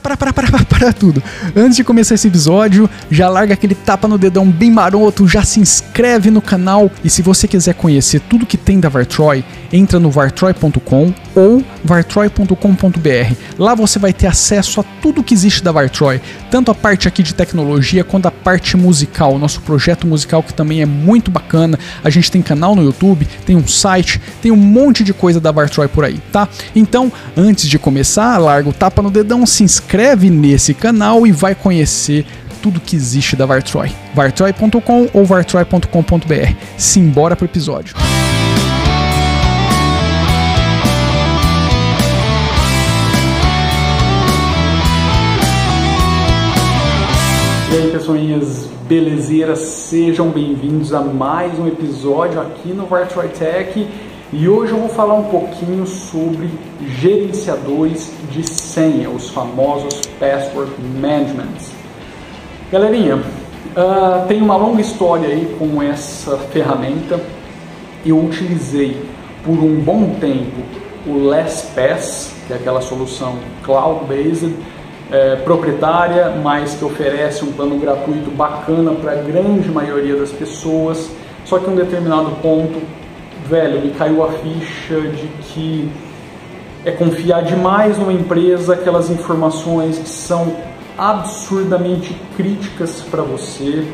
para, para, para, para, para, tudo. Antes de começar esse episódio, já larga aquele tapa no dedão bem maroto, já se inscreve no canal e se você quiser conhecer tudo que tem da Vartroy, entra no vartroy.com ou vartroy.com.br. Lá você vai ter acesso a tudo que existe da Vartroy, tanto a parte aqui de tecnologia quanto a parte musical, nosso projeto musical que também é muito bacana. A gente tem canal no YouTube, tem um site, tem um monte de coisa da Vartroy por aí, tá? Então, antes de começar, larga o tapa no dedão, se inscreve nesse canal e vai conhecer tudo que existe da Vartroy. vartroy.com ou vartroy.com.br. Simbora pro episódio. E aí, pessoinhas belezeiras, sejam bem-vindos a mais um episódio aqui no Vartroy Tech. E hoje eu vou falar um pouquinho sobre gerenciadores de senha, os famosos Password Management. Galerinha, uh, tem uma longa história aí com essa ferramenta. Eu utilizei por um bom tempo o LastPass, que é aquela solução cloud-based, é, proprietária, mas que oferece um plano gratuito bacana para a grande maioria das pessoas. Só que em um determinado ponto, velho, me caiu a ficha de que é confiar demais numa empresa aquelas informações que são absurdamente críticas para você.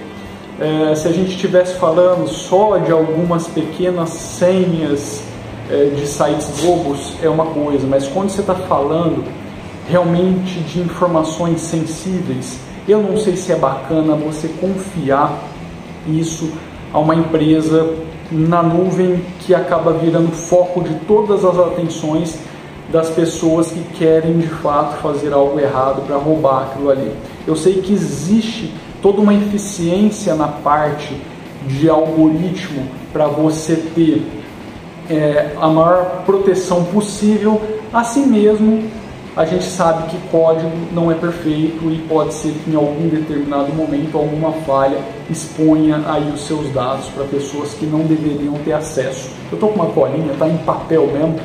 É, se a gente estivesse falando só de algumas pequenas senhas é, de sites bobos, é uma coisa, mas quando você está falando realmente de informações sensíveis, eu não sei se é bacana você confiar isso a uma empresa na nuvem que acaba virando foco de todas as atenções das pessoas que querem de fato fazer algo errado para roubar aquilo ali. Eu sei que existe toda uma eficiência na parte de algoritmo para você ter é, a maior proteção possível, assim mesmo a gente sabe que código não é perfeito e pode ser que em algum determinado momento alguma falha exponha aí os seus dados para pessoas que não deveriam ter acesso. Eu estou com uma colinha, tá em papel mesmo,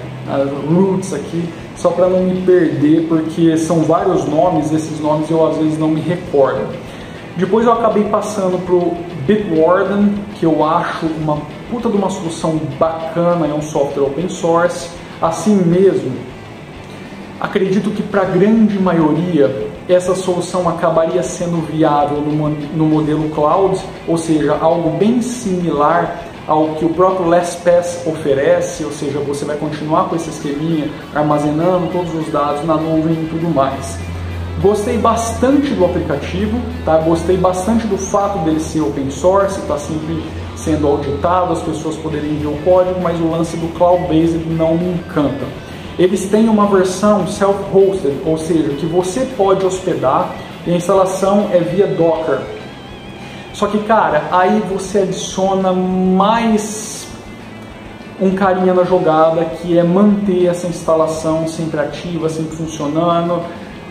roots aqui, só para não me perder, porque são vários nomes, esses nomes eu às vezes não me recordo. Depois eu acabei passando para o Bitwarden, que eu acho uma puta de uma solução bacana, é um software open source. Assim mesmo, acredito que para a grande maioria essa solução acabaria sendo viável no, no modelo cloud, ou seja, algo bem similar ao que o próprio LastPass oferece, ou seja, você vai continuar com esse esqueminha, armazenando todos os dados na nuvem e tudo mais. Gostei bastante do aplicativo, tá? gostei bastante do fato dele ser open source, está sempre sendo auditado, as pessoas poderem ver o código, mas o lance do cloud-based não me encanta. Eles têm uma versão self-hosted, ou seja, que você pode hospedar e a instalação é via Docker. Só que, cara, aí você adiciona mais um carinha na jogada que é manter essa instalação sempre ativa, sempre funcionando,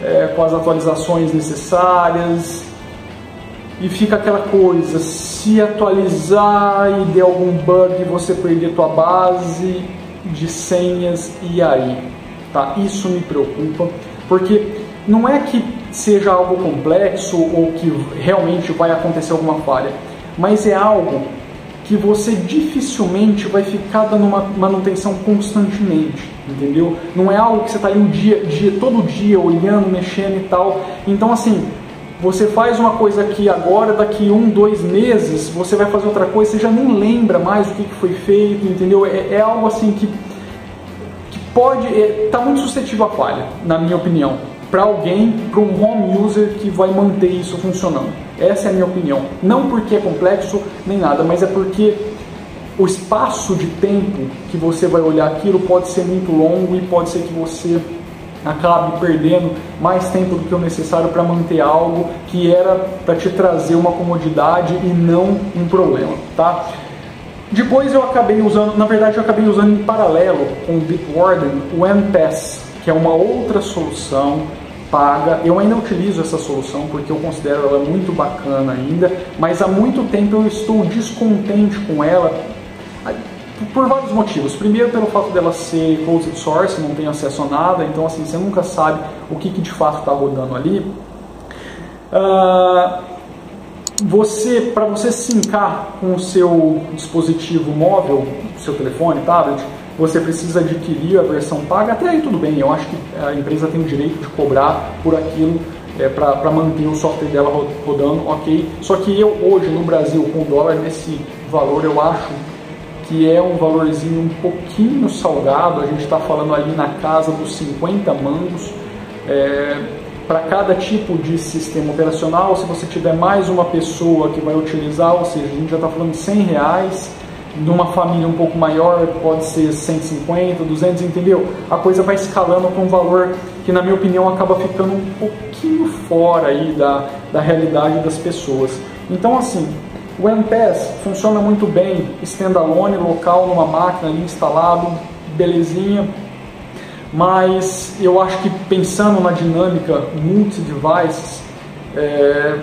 é, com as atualizações necessárias. E fica aquela coisa, se atualizar e der algum bug você perder tua base de senhas e aí, tá? Isso me preocupa, porque não é que seja algo complexo ou que realmente vai acontecer alguma falha, mas é algo que você dificilmente vai ficar dando uma manutenção constantemente, entendeu? Não é algo que você está ali o dia, dia, todo dia olhando, mexendo e tal. Então, assim, você faz uma coisa aqui agora, daqui um, dois meses, você vai fazer outra coisa, você já não lembra mais o que, foi feito, entendeu? É, é algo assim que, que pode, está é, muito suscetível à falha, na minha opinião para alguém, para um home user que vai manter isso funcionando. Essa é a minha opinião. Não porque é complexo nem nada, mas é porque o espaço de tempo que você vai olhar aquilo pode ser muito longo e pode ser que você acabe perdendo mais tempo do que o necessário para manter algo que era para te trazer uma comodidade e não um problema, tá? Depois eu acabei usando, na verdade eu acabei usando em paralelo com o Bitwarden o MPass, que é uma outra solução paga. Eu ainda utilizo essa solução porque eu considero ela muito bacana ainda, mas há muito tempo eu estou descontente com ela. Por vários motivos. Primeiro, pelo fato dela ser closed source, não tem acesso a nada, então assim, você nunca sabe o que, que de fato está rodando ali. Uh, você, para você sincar com o seu dispositivo móvel, seu telefone, tablet, você precisa adquirir a versão paga. Até aí tudo bem, eu acho que a empresa tem o direito de cobrar por aquilo é, para manter o software dela rodando, ok. Só que eu hoje no Brasil, com o dólar nesse valor, eu acho que é um valorzinho um pouquinho salgado, a gente está falando ali na casa dos 50 mangos. É, para cada tipo de sistema operacional, se você tiver mais uma pessoa que vai utilizar, ou seja, a gente já está falando de 100 reais, numa família um pouco maior pode ser 150, 200, entendeu? A coisa vai escalando com um valor que, na minha opinião, acaba ficando um pouquinho fora aí da, da realidade das pessoas. Então, assim, o MPS funciona muito bem, standalone, local, numa máquina ali instalado, belezinha, mas eu acho que pensando na dinâmica multi-devices, é,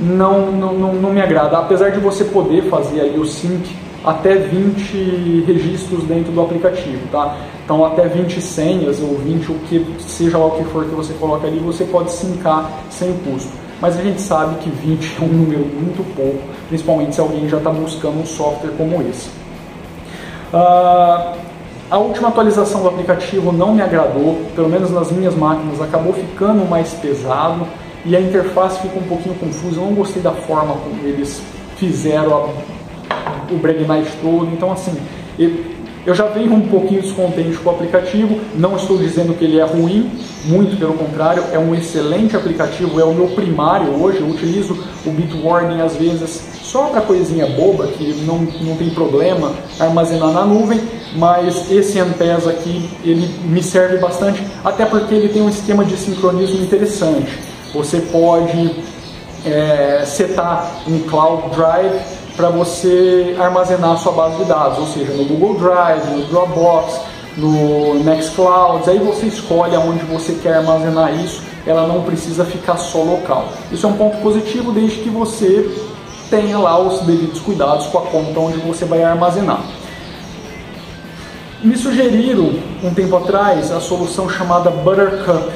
não, não, não, não, me agrada. Apesar de você poder fazer ali o sync até 20 registros dentro do aplicativo, tá? Então até 20 senhas ou 20 o que seja lá o que for que você coloca ali, você pode sincar sem custo. Mas a gente sabe que 20 é um número muito pouco, principalmente se alguém já está buscando um software como esse. Uh, a última atualização do aplicativo não me agradou, pelo menos nas minhas máquinas, acabou ficando mais pesado e a interface ficou um pouquinho confusa. Eu não gostei da forma como eles fizeram a, o Breaknight todo. Então, assim, eu já venho um pouquinho descontente com o aplicativo. Não estou dizendo que ele é ruim, muito pelo contrário, é um excelente aplicativo. É o meu primário hoje. Eu utilizo o Bitwarden às vezes só para coisinha boba, que não, não tem problema armazenar na nuvem, mas esse Ampes aqui ele me serve bastante, até porque ele tem um esquema de sincronismo interessante. Você pode é, setar um Cloud Drive para você armazenar a sua base de dados, ou seja, no Google Drive, no Dropbox, no Nextcloud, aí você escolhe aonde você quer armazenar isso, ela não precisa ficar só local. Isso é um ponto positivo desde que você tenha lá os devidos cuidados com a conta onde você vai armazenar. Me sugeriram um tempo atrás a solução chamada Buttercup,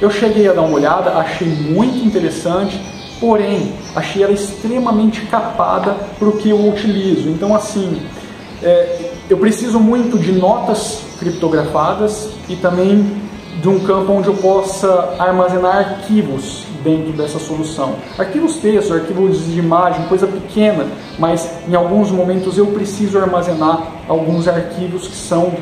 eu cheguei a dar uma olhada, achei muito interessante, porém achei ela extremamente capada para o que eu utilizo. Então, assim, é, eu preciso muito de notas criptografadas e também de um campo onde eu possa armazenar arquivos dentro dessa solução. Arquivos textos, arquivos de imagem, coisa pequena, mas em alguns momentos eu preciso armazenar alguns arquivos que são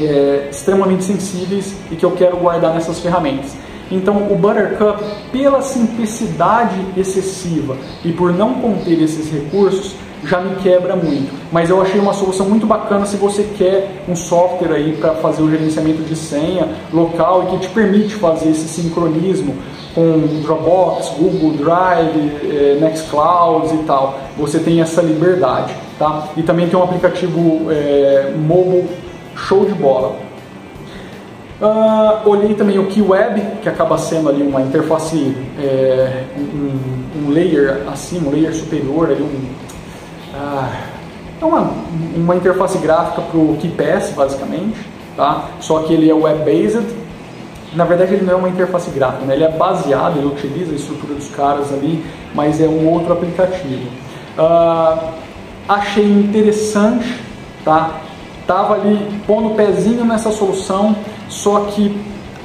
é, extremamente sensíveis e que eu quero guardar nessas ferramentas. Então, o Buttercup, pela simplicidade excessiva e por não conter esses recursos, já me quebra muito. Mas eu achei uma solução muito bacana se você quer um software aí para fazer o gerenciamento de senha local e que te permite fazer esse sincronismo com Dropbox, Google Drive, eh, Nextcloud e tal. Você tem essa liberdade, tá? E também tem um aplicativo eh, mobile show de bola. Uh, olhei também o KeyWeb, que acaba sendo ali uma interface, é, um, um, layer acima, um layer superior, ali um, uh, é uma, uma interface gráfica para o KeyPass, basicamente, tá? só que ele é web-based. Na verdade, ele não é uma interface gráfica, né? ele é baseado, ele utiliza a estrutura dos caras ali, mas é um outro aplicativo. Uh, achei interessante, tá? Tava ali pondo o pezinho nessa solução, só que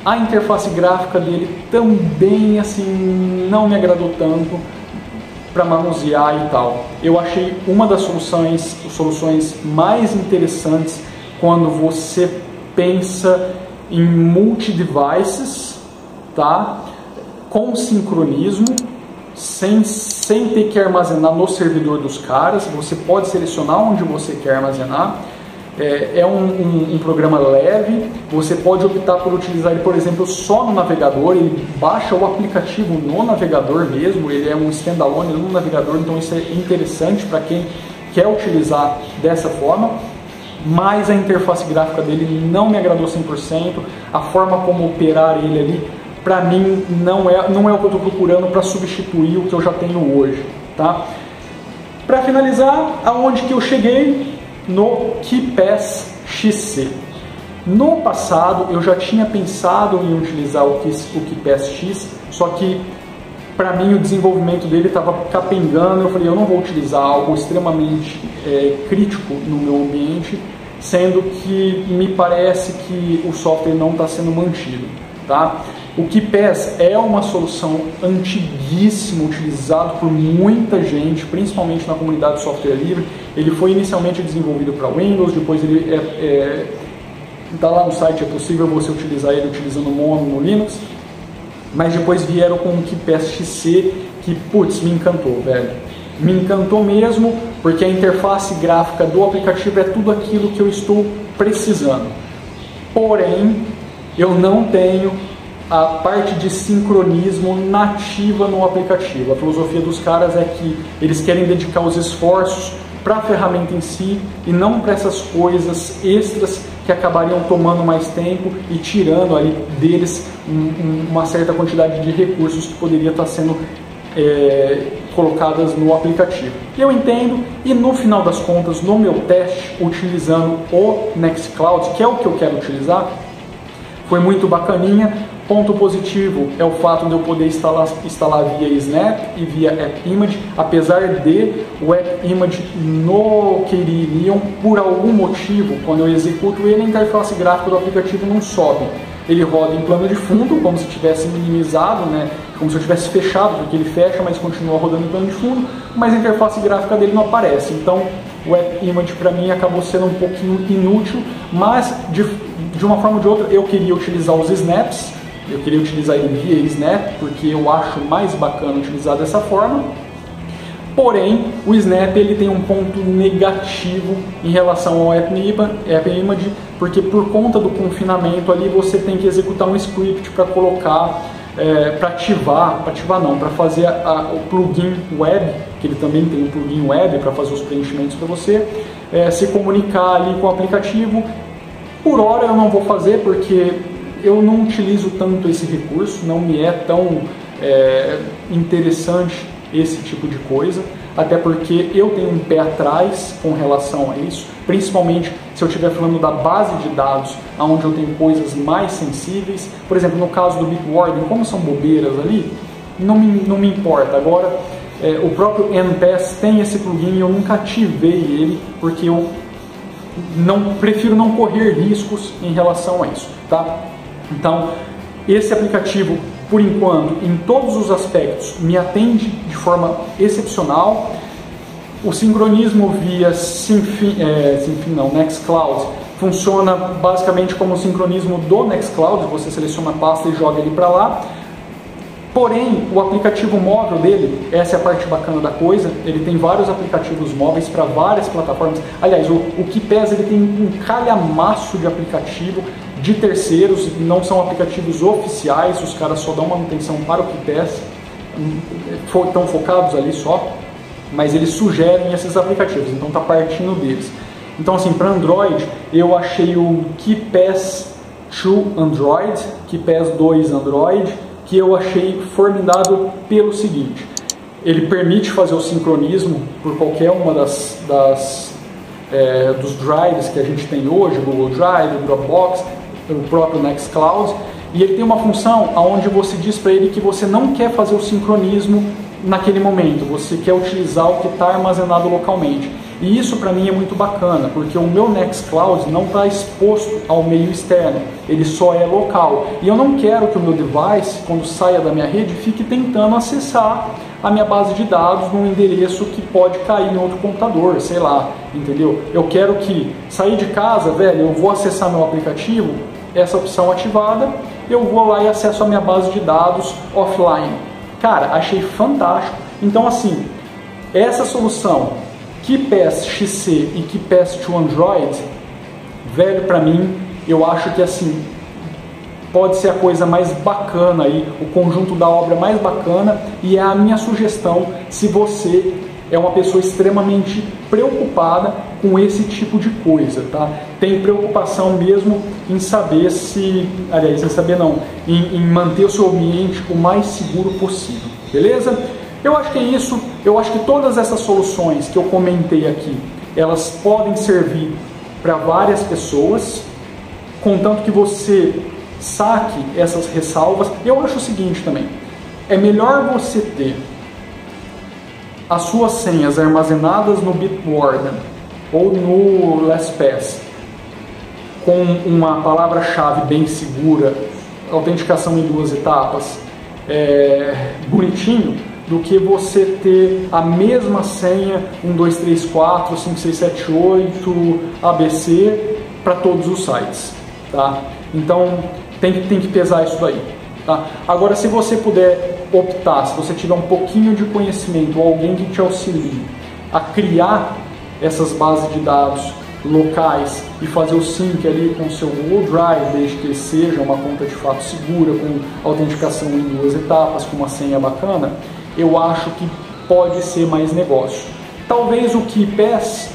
a interface gráfica dele também assim não me agradou tanto para manusear e tal. Eu achei uma das soluções, soluções mais interessantes quando você pensa em multi-devices, tá? Com sincronismo, sem, sem ter que armazenar no servidor dos caras. Você pode selecionar onde você quer armazenar é, é um, um, um, programa leve, você pode optar por utilizar ele, por exemplo, só no navegador, ele baixa o aplicativo no navegador mesmo, ele é um standalone no navegador, então isso é interessante para quem quer utilizar dessa forma, mas a interface gráfica dele não me agradou 100%, a forma como operar ele ali, para mim, não é, não é o que eu estou procurando para substituir o que eu já tenho hoje. Tá? Para finalizar, aonde que eu cheguei, no KeePass XC. No passado eu já tinha pensado em utilizar o, KeePass X, só que para mim o desenvolvimento dele estava capengando, eu falei, eu não vou utilizar algo extremamente é, crítico no meu ambiente, sendo que me parece que o software não está sendo mantido. Tá? O KeePass é uma solução antiguíssima, utilizado por muita gente, principalmente na comunidade de software livre. Ele foi inicialmente desenvolvido para Windows, depois ele está é, é, tá lá no site, é possível você utilizar ele utilizando o Mono no Linux mas depois vieram com o KeePass XC, que, putz, me encantou, velho. Me encantou mesmo, porque a interface gráfica do aplicativo é tudo aquilo que eu estou precisando. Porém, eu não tenho a parte de sincronismo nativa no aplicativo. A filosofia dos caras é que eles querem dedicar os esforços para a ferramenta em si e não para essas coisas extras que acabariam tomando mais tempo e tirando ali deles um, uma certa quantidade de recursos que poderia estar sendo é, colocadas no aplicativo. Eu entendo e no final das contas, no meu teste, utilizando o Nextcloud, que é o que eu quero utilizar, foi muito bacaninha. Ponto positivo é o fato de eu poder instalar, instalar via Snap e via App Image, apesar de o App Image no Keyneon, por algum motivo, quando eu executo ele, a interface gráfica do aplicativo não sobe. Ele roda em plano de fundo, como se tivesse minimizado, né? como se eu tivesse fechado, porque ele fecha, mas continua rodando em plano de fundo, mas a interface gráfica dele não aparece. Então, o App Image para mim acabou sendo um pouquinho inútil, mas de, de uma forma ou de outra eu queria utilizar os snaps, eu queria utilizar ele via Snap, porque eu acho mais bacana utilizar dessa forma. Porém, o Snap ele tem um ponto negativo em relação ao App Image, porque por conta do confinamento ali você tem que executar um script para colocar, é, para ativar, para ativar não, para fazer a, o plugin web, que ele também tem um plugin web para fazer os preenchimentos para você, é, se comunicar ali com o aplicativo. Por hora eu não vou fazer porque eu não utilizo tanto esse recurso, não me é tão é, interessante esse tipo de coisa, até porque eu tenho um pé atrás com relação a isso, principalmente se eu estiver falando da base de dados, onde eu tenho coisas mais sensíveis. Por exemplo, no caso do Bitwarden, como são bobeiras ali, não me, não me importa. Agora, é, o próprio NPass tem esse plugin, eu nunca ativei ele, porque eu não prefiro não correr riscos em relação a isso, tá? Então, esse aplicativo, por enquanto, em todos os aspectos, me atende de forma excepcional. O sincronismo via Sinfin, é, Sinfin não, Nextcloud funciona basicamente como o sincronismo do Nextcloud, você seleciona a pasta e joga ele para lá. Porém, o aplicativo móvel dele, essa é a parte bacana da coisa, ele tem vários aplicativos móveis para várias plataformas. Aliás, o, o KeePass ele tem um calhamaço de aplicativo de terceiros, não são aplicativos oficiais, os caras só dão manutenção para o KeePass, estão focados ali só, mas eles sugerem esses aplicativos, então está partindo deles. Então, assim, para Android, eu achei o KeePass 2 Android, KeePass 2 Android, que eu achei formidável pelo seguinte: ele permite fazer o sincronismo por qualquer uma das, das é, dos drives que a gente tem hoje, Google Drive, Dropbox, o próprio Nextcloud, e ele tem uma função onde você diz para ele que você não quer fazer o sincronismo naquele momento, você quer utilizar o que está armazenado localmente. E isso para mim é muito bacana, porque o meu Nextcloud não está exposto ao meio externo, ele só é local. E eu não quero que o meu device, quando saia da minha rede, fique tentando acessar a minha base de dados num endereço que pode cair em outro computador, sei lá, entendeu? Eu quero que sair de casa, velho, eu vou acessar meu aplicativo, essa opção ativada, eu vou lá e acesso a minha base de dados offline. Cara, achei fantástico. Então assim, essa solução KeePass XC e KeePass to Android, velho, para mim, eu acho que assim pode ser a coisa mais bacana aí, o conjunto da obra mais bacana e é a minha sugestão se você é uma pessoa extremamente preocupada com esse tipo de coisa, tá? Tem preocupação mesmo em saber se, aliás, em saber não, em, em manter o seu ambiente o mais seguro possível, beleza? Eu acho que é isso. Eu acho que todas essas soluções que eu comentei aqui elas podem servir para várias pessoas, contanto que você saque essas ressalvas. Eu acho o seguinte também: é melhor você ter as suas senhas armazenadas no Bitwarden ou no LastPass com uma palavra-chave bem segura, autenticação em duas etapas, é, bonitinho, do que você ter a mesma senha 1, 2, 3, 4, 5, 6, 7, 8, ABC para todos os sites. Tá? Então tem, tem que pesar isso daí. Tá? Agora, se você puder optar, se você tiver um pouquinho de conhecimento ou alguém que te auxilie a criar essas bases de dados locais e fazer o sync ali com o seu Google Drive, desde que seja uma conta de fato segura, com autenticação em duas etapas, com uma senha bacana, eu acho que pode ser mais negócio. Talvez o KeyPass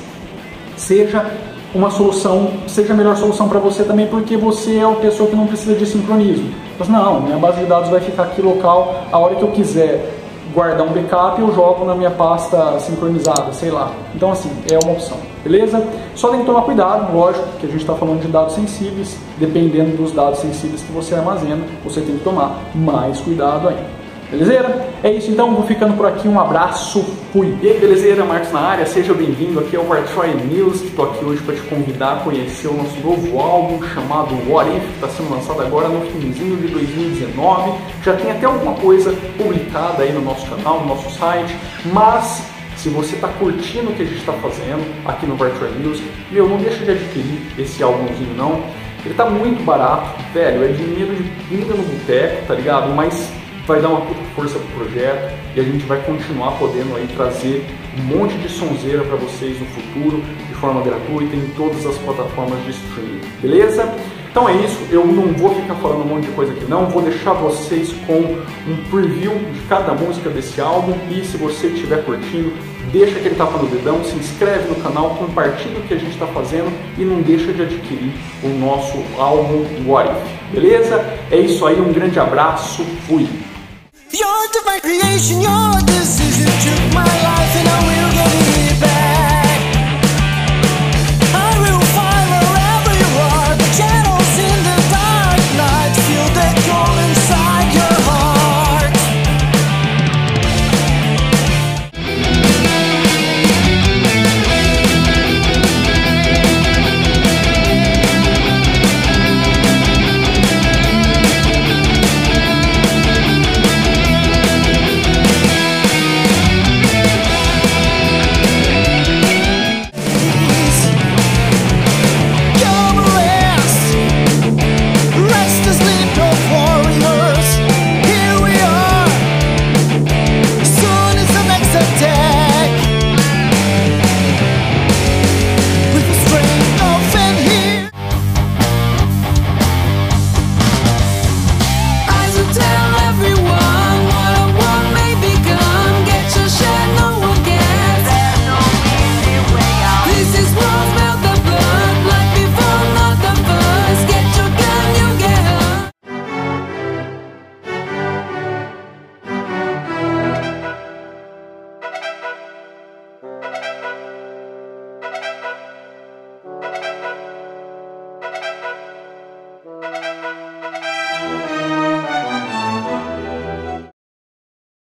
seja uma solução, seja a melhor solução para você também, porque você é uma pessoa que não precisa de sincronismo. Mas não, minha base de dados vai ficar aqui local, a hora que eu quiser guardar um backup, eu jogo na minha pasta sincronizada, sei lá. Então assim, é uma opção, beleza? Só tem que tomar cuidado, lógico, que a gente está falando de dados sensíveis, dependendo dos dados sensíveis que você armazena, você tem que tomar mais cuidado ainda. Belezeira? É isso então, vou ficando por aqui, um abraço, fui! E aí, belezeira? Marcos na área, seja bem-vindo aqui ao Wartroy News, estou aqui hoje para te convidar a conhecer o nosso novo álbum chamado What If, que está sendo lançado agora no finzinho de 2019, já tem até alguma coisa publicada aí no nosso canal, no nosso site, mas se você está curtindo o que a gente está fazendo aqui no Virtual News, meu, não deixa de adquirir esse álbumzinho não. Ele está muito barato, velho, é dinheiro de pinga no boteco, tá ligado? Mas vai dar uma força pro projeto e a gente vai continuar podendo aí trazer um monte de sonzeira para vocês no futuro de forma gratuita em todas as plataformas de streaming, beleza? Então é isso, eu não vou ficar falando um monte de coisa aqui não, vou deixar vocês com um preview de cada música desse álbum e se você estiver curtindo, deixa aquele tapa no dedão, se inscreve no canal, compartilha o que a gente está fazendo e não deixa de adquirir o nosso álbum What If, beleza? É isso aí, um grande abraço, fui! Your divine creation, your decision took my life.